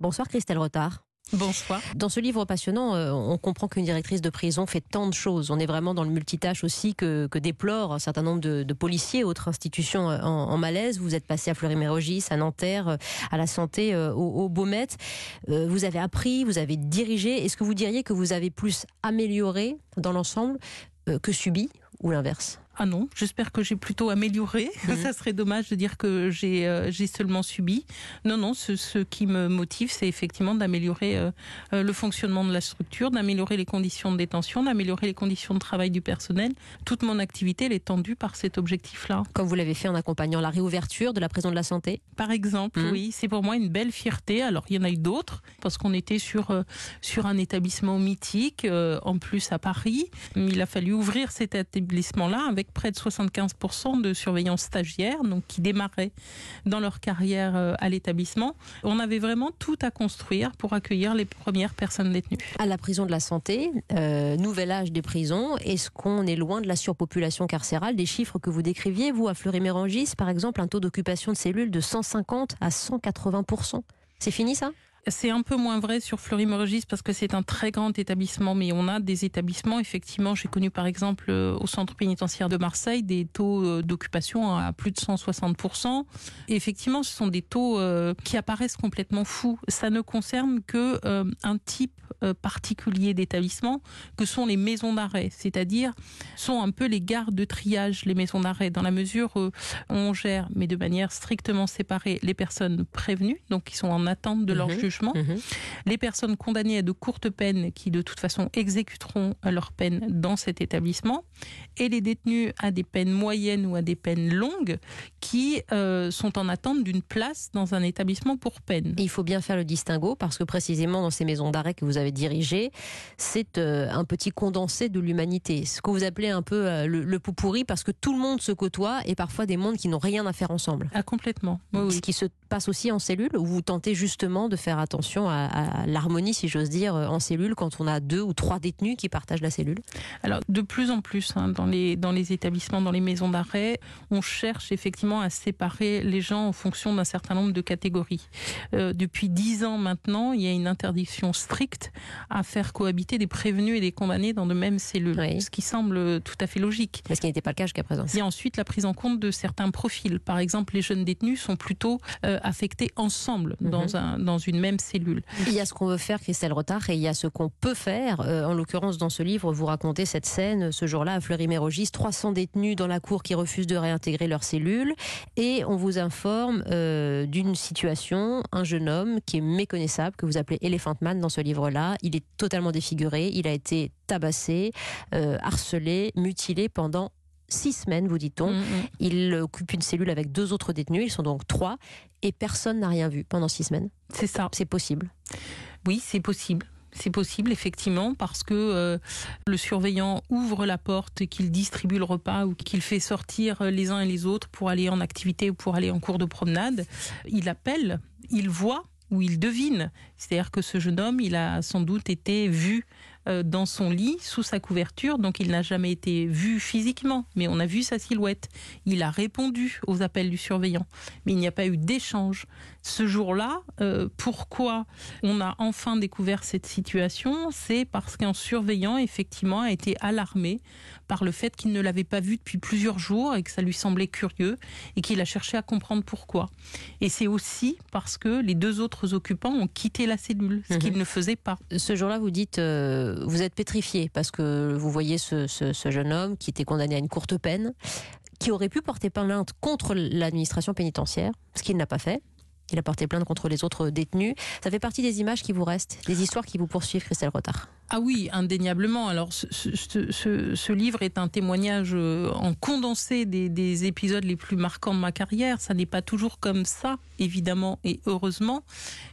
Bonsoir Christelle Rotard. Bonsoir. Dans ce livre passionnant, euh, on comprend qu'une directrice de prison fait tant de choses. On est vraiment dans le multitâche aussi que, que déplore un certain nombre de, de policiers et autres institutions euh, en, en, malaise. Vous êtes passé à Fleury-Mérogis, à Nanterre, euh, à la santé, au, au Beaumet. Vous avez appris, vous avez dirigé. Est-ce que vous diriez que vous avez plus amélioré dans l'ensemble que subi ou l'inverse? Ah non, j'espère que j'ai plutôt amélioré. Mmh. Ça serait dommage de dire que j'ai euh, seulement subi. Non, non, ce, ce qui me motive, c'est effectivement d'améliorer euh, le fonctionnement de la structure, d'améliorer les conditions de détention, d'améliorer les conditions de travail du personnel. Toute mon activité, elle est tendue par cet objectif-là. Comme vous l'avez fait en accompagnant la réouverture de la prison de la santé? Par exemple, mmh. oui. C'est pour moi une belle fierté. Alors, il y en a eu d'autres, parce qu'on était sur, euh, sur un établissement mythique, euh, en plus à Paris. Il a fallu ouvrir cet établissement-là avec près de 75% de surveillants stagiaires, donc qui démarraient dans leur carrière euh, à l'établissement. On avait vraiment tout à construire pour accueillir les premières personnes détenues. À la prison de la santé, euh, nouvel âge des prisons, est-ce qu'on est loin de la surpopulation carcérale? Des chiffres que vous décriviez, vous, à Fleury-Mérangis, par exemple, un taux d'occupation de cellules de 150 à 180%. C'est fini ça? C'est un peu moins vrai sur Fleury-Mérogis parce que c'est un très grand établissement, mais on a des établissements, effectivement, j'ai connu par exemple euh, au centre pénitentiaire de Marseille des taux euh, d'occupation à plus de 160%. Et effectivement, ce sont des taux euh, qui apparaissent complètement fous. Ça ne concerne que un type particulier d'établissement que sont les maisons d'arrêt, c'est-à-dire sont un peu les gares de triage, les maisons d'arrêt, dans la mesure où on gère, mais de manière strictement séparée, les personnes prévenues, donc qui sont en attente de leur mmh. jugement Mmh. Les personnes condamnées à de courtes peines qui de toute façon exécuteront leur peine dans cet établissement et les détenus à des peines moyennes ou à des peines longues qui euh, sont en attente d'une place dans un établissement pour peine. il faut bien faire le distinguo parce que précisément dans ces maisons d'arrêt que vous avez dirigées, c'est euh, un petit condensé de l'humanité. Ce que vous appelez un peu euh, le, le pourri parce que tout le monde se côtoie et parfois des mondes qui n'ont rien à faire ensemble. Ah complètement. Oui, qui se passe aussi en cellule où vous tentez justement de faire attention à, à l'harmonie, si j'ose dire, en cellule quand on a deux ou trois détenus qui partagent la cellule Alors de plus en plus hein, dans, les, dans les établissements, dans les maisons d'arrêt, on cherche effectivement à séparer les gens en fonction d'un certain nombre de catégories. Euh, depuis dix ans maintenant, il y a une interdiction stricte à faire cohabiter des prévenus et des condamnés dans de mêmes cellules, oui. ce qui semble tout à fait logique. Mais ce qui n'était pas le cas jusqu'à présent. Il y a ensuite la prise en compte de certains profils. Par exemple, les jeunes détenus sont plutôt euh, affectés ensemble mm -hmm. dans, un, dans une même cellule. Il y a ce qu'on veut faire, Christelle Rotard, et il y a ce qu'on peut faire. Euh, en l'occurrence, dans ce livre, vous racontez cette scène, ce jour-là, à Fleury-Mérogis, 300 détenus dans la cour qui refusent de réintégrer leur cellule. Et on vous informe euh, d'une situation, un jeune homme qui est méconnaissable, que vous appelez Elephant Man dans ce livre-là. Il est totalement défiguré, il a été tabassé, euh, harcelé, mutilé pendant six semaines, vous dit-on. Mm -hmm. Il occupe une cellule avec deux autres détenus, ils sont donc trois, et personne n'a rien vu pendant six semaines. C'est ça. C'est possible. Oui, c'est possible. C'est possible effectivement parce que euh, le surveillant ouvre la porte, qu'il distribue le repas ou qu'il fait sortir les uns et les autres pour aller en activité ou pour aller en cours de promenade. Il appelle, il voit ou il devine. C'est-à-dire que ce jeune homme, il a sans doute été vu euh, dans son lit sous sa couverture, donc il n'a jamais été vu physiquement, mais on a vu sa silhouette. Il a répondu aux appels du surveillant, mais il n'y a pas eu d'échange. Ce jour-là, euh, pourquoi on a enfin découvert cette situation? C'est parce qu'un surveillant, effectivement, a été alarmé par le fait qu'il ne l'avait pas vu depuis plusieurs jours et que ça lui semblait curieux et qu'il a cherché à comprendre pourquoi. Et c'est aussi parce que les deux autres occupants ont quitté la cellule, ce mmh. qu'ils ne faisaient pas. Ce jour-là, vous dites, euh, vous êtes pétrifié parce que vous voyez ce, ce, ce jeune homme qui était condamné à une courte peine, qui aurait pu porter plainte contre l'administration pénitentiaire, ce qu'il n'a pas fait. Il a porté plainte contre les autres détenus. Ça fait partie des images qui vous restent, des histoires qui vous poursuivent, Christelle Rotard. Ah oui, indéniablement. Alors, ce, ce, ce, ce, livre est un témoignage euh, en condensé des, des, épisodes les plus marquants de ma carrière. Ça n'est pas toujours comme ça, évidemment et heureusement,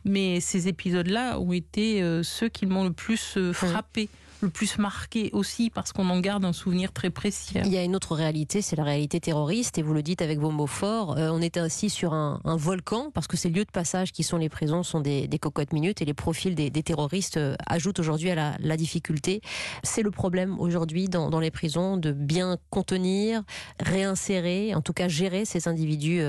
mais ces épisodes-là ont été euh, ceux qui m'ont le plus euh, frappé. Le plus marqué aussi parce qu'on en garde un souvenir très précis. Il y a une autre réalité, c'est la réalité terroriste, et vous le dites avec vos mots forts. Euh, on est ainsi sur un, volcan parce que ces lieux de passage qui sont les prisons sont des, cocottes minutes et les profils des, terroristes euh, ajoutent aujourd'hui à la, difficulté. C'est le problème aujourd'hui dans, dans, les prisons de bien contenir, réinsérer, en tout cas gérer ces individus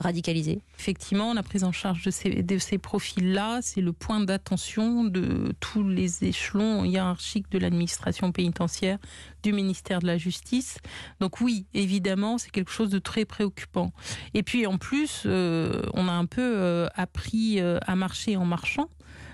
radicalisés. Effectivement, la prise en charge de ces, de ces profils-là, c'est le point d'attention de tous les échelons hiérarchiques de l'administration pénitentiaire, du ministère de la Justice. Donc oui, évidemment, c'est quelque chose de très préoccupant. Et puis en plus, euh, on a un peu euh, appris euh, à marcher en marchant.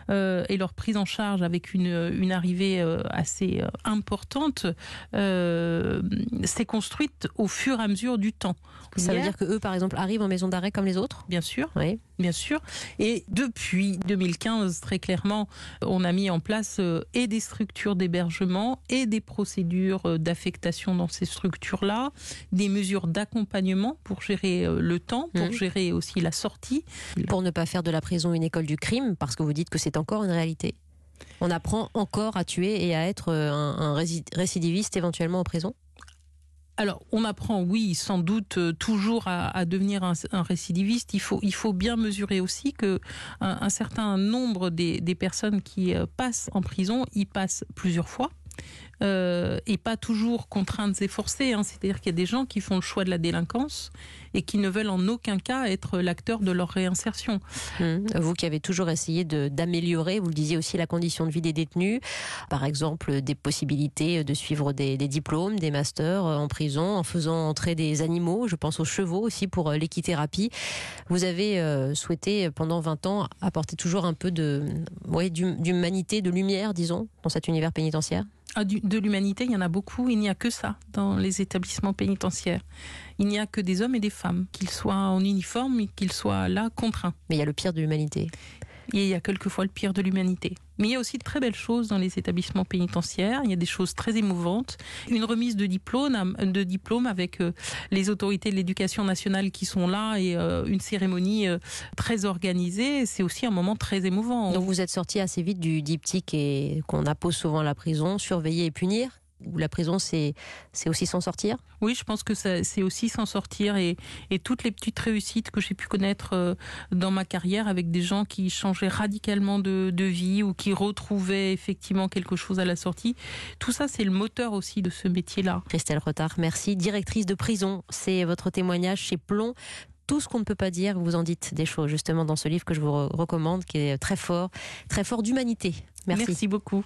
Et leur prise en charge avec une, une arrivée assez importante s'est construite au fur et à mesure du temps. Ça veut dire que eux, par exemple, arrivent en maison d'arrêt comme les autres Bien sûr. Oui bien sûr. Et depuis 2015, très clairement, on a mis en place euh, et des structures d'hébergement et des procédures euh, d'affectation dans ces structures-là, des mesures d'accompagnement pour gérer euh, le temps, pour mmh. gérer aussi la sortie. Pour ne pas faire de la prison une école du crime, parce que vous dites que c'est encore une réalité. On apprend encore à tuer et à être un, récidiviste éventuellement en prison alors, on apprend, oui, sans doute euh, toujours à, devenir un, récidiviste. Il faut, bien mesurer aussi que un, certain nombre des, des, personnes qui euh, passent en prison y passent plusieurs fois. Euh, et pas toujours contraintes et forcées. Hein. C'est-à-dire qu'il y a des gens qui font le choix de la délinquance et qui ne veulent en aucun cas être l'acteur de leur réinsertion. Hum. Vous qui avez toujours essayé d'améliorer, vous le disiez aussi, la condition de vie des détenus, par exemple des possibilités de suivre des, diplômes, des masters euh, en prison, en faisant entrer des animaux, je pense aux chevaux aussi pour euh, l'équithérapie. Vous avez souhaité pendant 20 ans apporter toujours un peu de, ouais, d'humanité, de lumière, disons, dans cet univers pénitentiaire? De l'humanité, il y en a beaucoup. Il n'y a que ça dans les établissements pénitentiaires. Il n'y a que des hommes et des femmes, qu'ils soient en uniforme, qu'ils soient là contraints. Mais il y a le pire de l'humanité il y a quelquefois le pire de l'humanité. Mais il y a aussi de très belles choses dans les établissements pénitentiaires. Il y a des choses très émouvantes. Une remise de diplôme, avec euh, les autorités de l'éducation nationale qui sont là et euh, une cérémonie euh, très organisée. C'est aussi un moment très émouvant. Donc vous êtes sorti assez vite du diptyque et qu'on appose souvent à la prison, surveiller et punir? La prison, c'est aussi s'en sortir? Oui, je pense que c'est aussi s'en sortir et, toutes les petites réussites que j'ai pu connaître euh, dans ma carrière avec des gens qui changeaient radicalement de, vie ou qui retrouvaient effectivement quelque chose à la sortie, tout ça, c'est le moteur aussi de ce métier-là. Christelle Retard, merci. Directrice de prison, c'est votre témoignage chez Plomb tout ce qu'on ne peut pas dire, vous en dites des choses justement dans ce livre que je vous recommande, qui est très fort, très fort d'humanité. Merci beaucoup.